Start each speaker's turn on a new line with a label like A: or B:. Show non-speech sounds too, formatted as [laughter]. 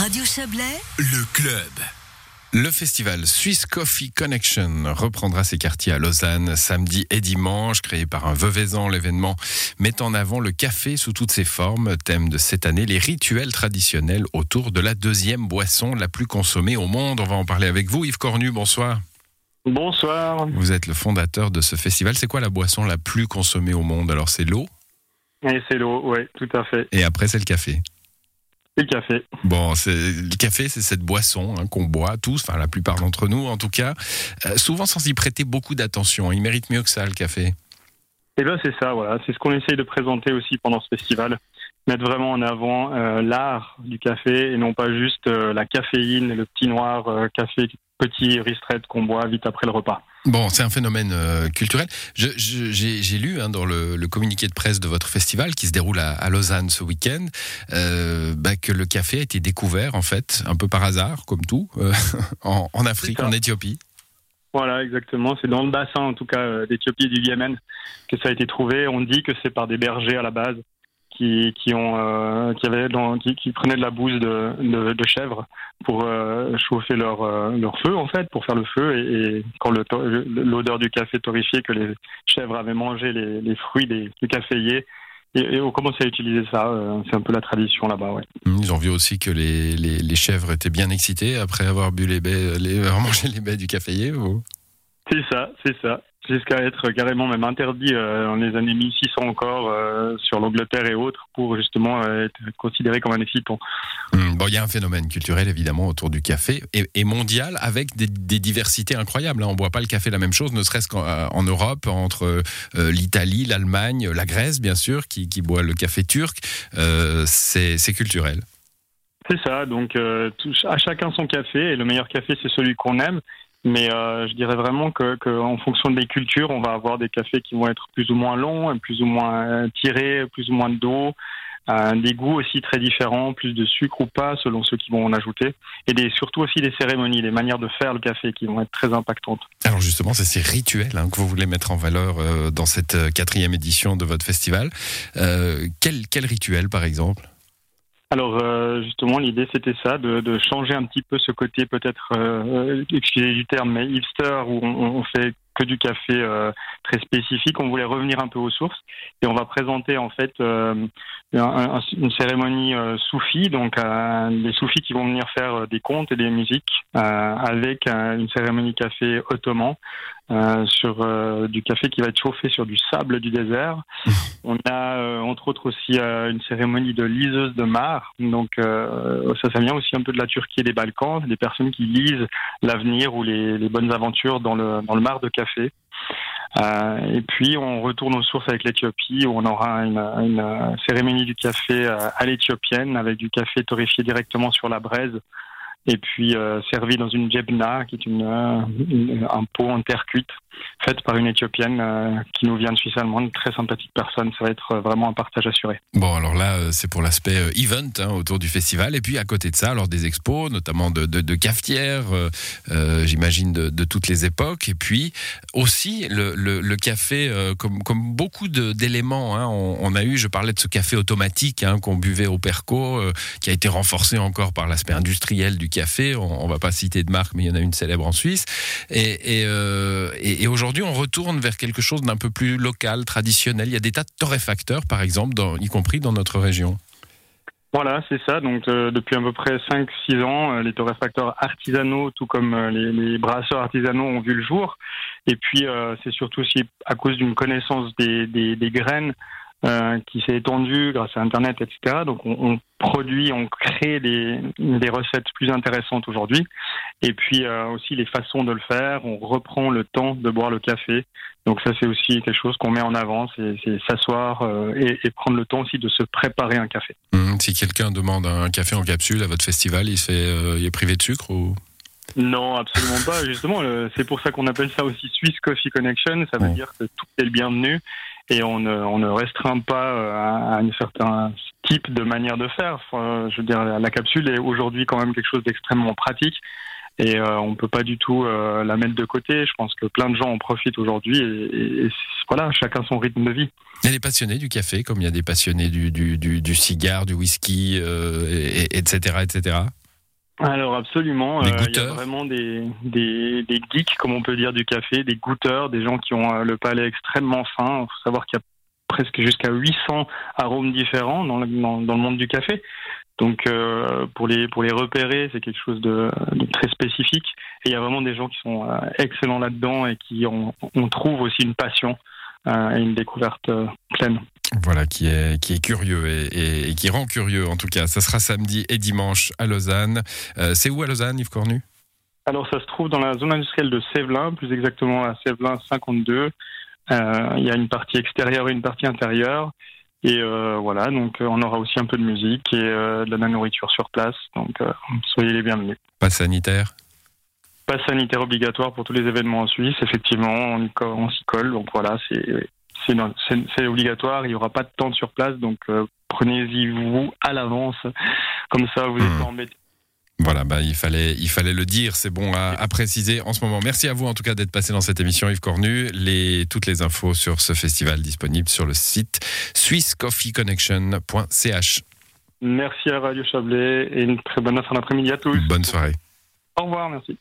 A: Radio Chablais,
B: Le club.
C: Le festival Swiss Coffee Connection reprendra ses quartiers à Lausanne samedi et dimanche. Créé par un Veuvezan, l'événement met en avant le café sous toutes ses formes. Thème de cette année, les rituels traditionnels autour de la deuxième boisson la plus consommée au monde. On va en parler avec vous. Yves Cornu, bonsoir.
D: Bonsoir.
C: Vous êtes le fondateur de ce festival. C'est quoi la boisson la plus consommée au monde? Alors c'est l'eau
D: Et c'est l'eau, oui, tout à fait.
C: et après c'est le café.
D: Le café.
C: Bon, c'est- le café, c'est cette boisson hein, qu'on boit tous, enfin la plupart d'entre nous en tout cas, euh, souvent sans y prêter beaucoup d'attention. Il mérite mieux que ça, le café.
D: Et bien c'est ça, voilà. C'est ce qu'on essaye de présenter aussi pendant ce festival. Mettre vraiment en avant euh, l'art du café et non pas juste euh, la caféine, le petit noir café petit ristret qu'on boit vite après le repas.
C: Bon, c'est un phénomène euh, culturel. J'ai lu hein, dans le, le communiqué de presse de votre festival qui se déroule à, à Lausanne ce week-end euh, bah, que le café a été découvert en fait un peu par hasard, comme tout, euh, [laughs] en, en Afrique, en Éthiopie.
D: Voilà, exactement. C'est dans le bassin, en tout cas, d'Éthiopie et du Yémen que ça a été trouvé. On dit que c'est par des bergers à la base euh, qui, avaient qui, prenaient de la bouse de, de, de chèvre pour euh, chauffer leur, euh, leur feu, en fait, pour faire le feu. Et, quand l'odeur du café torréfié, que les chèvres avaient mangé les, fruits du caféier, et, et on commence à utiliser ça. c'est un peu la tradition là-bas.
C: Ils ont vu aussi que les, chèvres étaient bien excitées après avoir bu les baies, [laughs] avoir mangé les baies du caféier. ou-
D: C'est ça, c'est ça. Jusqu'à être carrément même interdit euh, dans les années 1600 encore euh, sur l'Angleterre et autres pour justement euh, être considéré comme un excitant.
C: Hum, Bon, il y a un phénomène culturel évidemment autour du café et, et mondial avec des, des diversités incroyables. hein. On boit pas le café la même chose, ne serait-ce qu'en euh, Europe, entre l'Italie, l'Allemagne, la Grèce bien sûr, qui, qui boit le café turc. C'est culturel.
D: C'est ça, donc euh, à chacun son café et le meilleur café c'est celui qu'on aime. Mais euh, je dirais vraiment que, en fonction des cultures, on va avoir des cafés qui vont être plus ou moins longs, plus ou moins euh, tirés, plus ou moins d'eau, euh, des goûts aussi très différents, plus de sucre ou pas selon ceux qui vont en ajouter, et surtout aussi des cérémonies, des manières de faire le café qui vont être très impactantes.
C: Alors justement, c'est ces rituels hein, que vous voulez mettre en valeur euh, dans cette quatrième édition de votre festival. Quel rituel par exemple?
D: Alors euh, justement, l'idée c'était ça, de, de changer un petit peu ce côté peut-être, euh, excusez du terme, mais hipster où on, on fait que du café euh, très spécifique. On voulait revenir un peu aux sources et on va présenter en fait euh, un- un- une cérémonie euh, soufie, donc les soufis qui vont venir faire des contes et des musiques avec une cérémonie café ottoman sur du café qui va être chauffé sur du sable du désert. [laughs] On a entre autres aussi une cérémonie de liseuse de mar. Donc ça, ça vient aussi un peu de la Turquie et des Balkans, des personnes qui lisent l'avenir ou les, les bonnes aventures dans le, dans le mar de café. Euh, et puis on retourne aux sources avec l'Éthiopie où on aura une, euh, cérémonie du café euh, à l'éthiopienne avec du café torréfié directement sur la braise et puis euh, servi dans une jebna qui est une, euh, une- un pot en terre cuite faite par une éthiopienne euh, qui nous vient de Suisse allemande, très sympathique personne. Ça va être euh, vraiment un partage assuré.
C: Bon, alors là, euh, c'est pour l'aspect euh, event hein, autour du festival. Et puis à côté de ça, alors des expos, notamment de, cafetières, euh, euh, j'imagine de, toutes les époques. Et puis aussi le, café, euh, comme, beaucoup d'éléments. Hein, on, a eu, je parlais de ce café automatique hein, qu'on buvait au Perco, euh, qui a été renforcé encore par l'aspect industriel du café. On, on va pas citer de marque, mais il y en a une célèbre en Suisse. Euh, et- aujourd'hui, on retourne vers quelque chose d'un peu plus local, traditionnel. Il y a des tas de torréfacteurs, par exemple, y compris dans notre région.
D: Voilà, c'est ça. Donc euh, depuis à peu près 5-6 ans, euh, les torréfacteurs artisanaux, tout comme les, les brasseurs artisanaux, ont vu le jour. Et puis c'est surtout aussi à cause d'une connaissance des graines euh, qui s'est étendue grâce à Internet, etc. Donc on, on produit, on crée des, des recettes plus intéressantes aujourd'hui. Et puis euh, aussi les façons de le faire. On reprend le temps de boire le café. Donc ça c'est aussi quelque chose qu'on met en avant, c'est s'asseoir euh, et, et prendre le temps aussi de se préparer un café.
C: Hum, si quelqu'un demande un café en capsule à votre festival, il, se fait, il est privé de sucre ou...
D: Non, absolument pas. Justement, c'est pour ça qu'on appelle ça aussi Swiss Coffee Connection. Ça veut dire que tout est le bienvenu et on ne, ne restreint pas euh, à, un certain type de manière de faire. Je veux dire, la, capsule est aujourd'hui quand même quelque chose d'extrêmement pratique et euh, on peut pas du tout euh, la mettre de côté. Je pense que plein de gens en profitent aujourd'hui et, et- voilà, chacun son rythme de vie.
C: Il y a des passionnés du café, comme il y a des passionnés du, cigare, du whisky, et- et- etc., etc.
D: alors absolument, euh, il y a vraiment des, des, des geeks, comme on peut dire, du café, des goûteurs, des gens qui ont euh, le palais extrêmement fin. Il faut savoir qu'il y a presque jusqu'à 800 arômes différents dans le, dans, dans le monde du café. Donc euh, pour les pour les repérer, c'est quelque chose de, de très spécifique. Et il y a vraiment des gens qui sont euh, excellents là-dedans et qui ont, on trouve aussi une passion euh, et une découverte pleine.
C: Voilà, qui est, qui est curieux et, et- et qui rend curieux en tout cas. Ça sera samedi et dimanche à Lausanne. Euh, c'est où à Lausanne, Yves Cornu?
D: Alors ça se trouve dans la zone industrielle de Sévelin, plus exactement à Sévelin 52. Euh, il y a une partie extérieure et une partie intérieure. Et euh, voilà, donc on aura aussi un peu de musique et de la nourriture sur place. Donc soyez les bienvenus.
C: Pas sanitaire?
D: Pas sanitaire obligatoire pour tous les événements en Suisse. Effectivement, on, on s'y colle. Donc voilà, c'est c'est obligatoire. Il n'y aura pas de tente sur place. Donc euh, prenez-y vous à l'avance. Comme ça, vous n'êtes
C: Hmm.
D: pas embêtés.
C: Voilà, bah, il, fallait, il fallait le dire, c'est bon à, à préciser en ce moment. Merci à vous en tout cas d'être passé dans cette émission, Yves Cornu. Les, toutes les infos sur ce festival disponibles sur le site swisscoffeeconnection.ch.
D: Merci à Radio Chablais et une très bonne fin d'après-midi à tous.
C: Bonne soirée.
D: Au revoir, merci.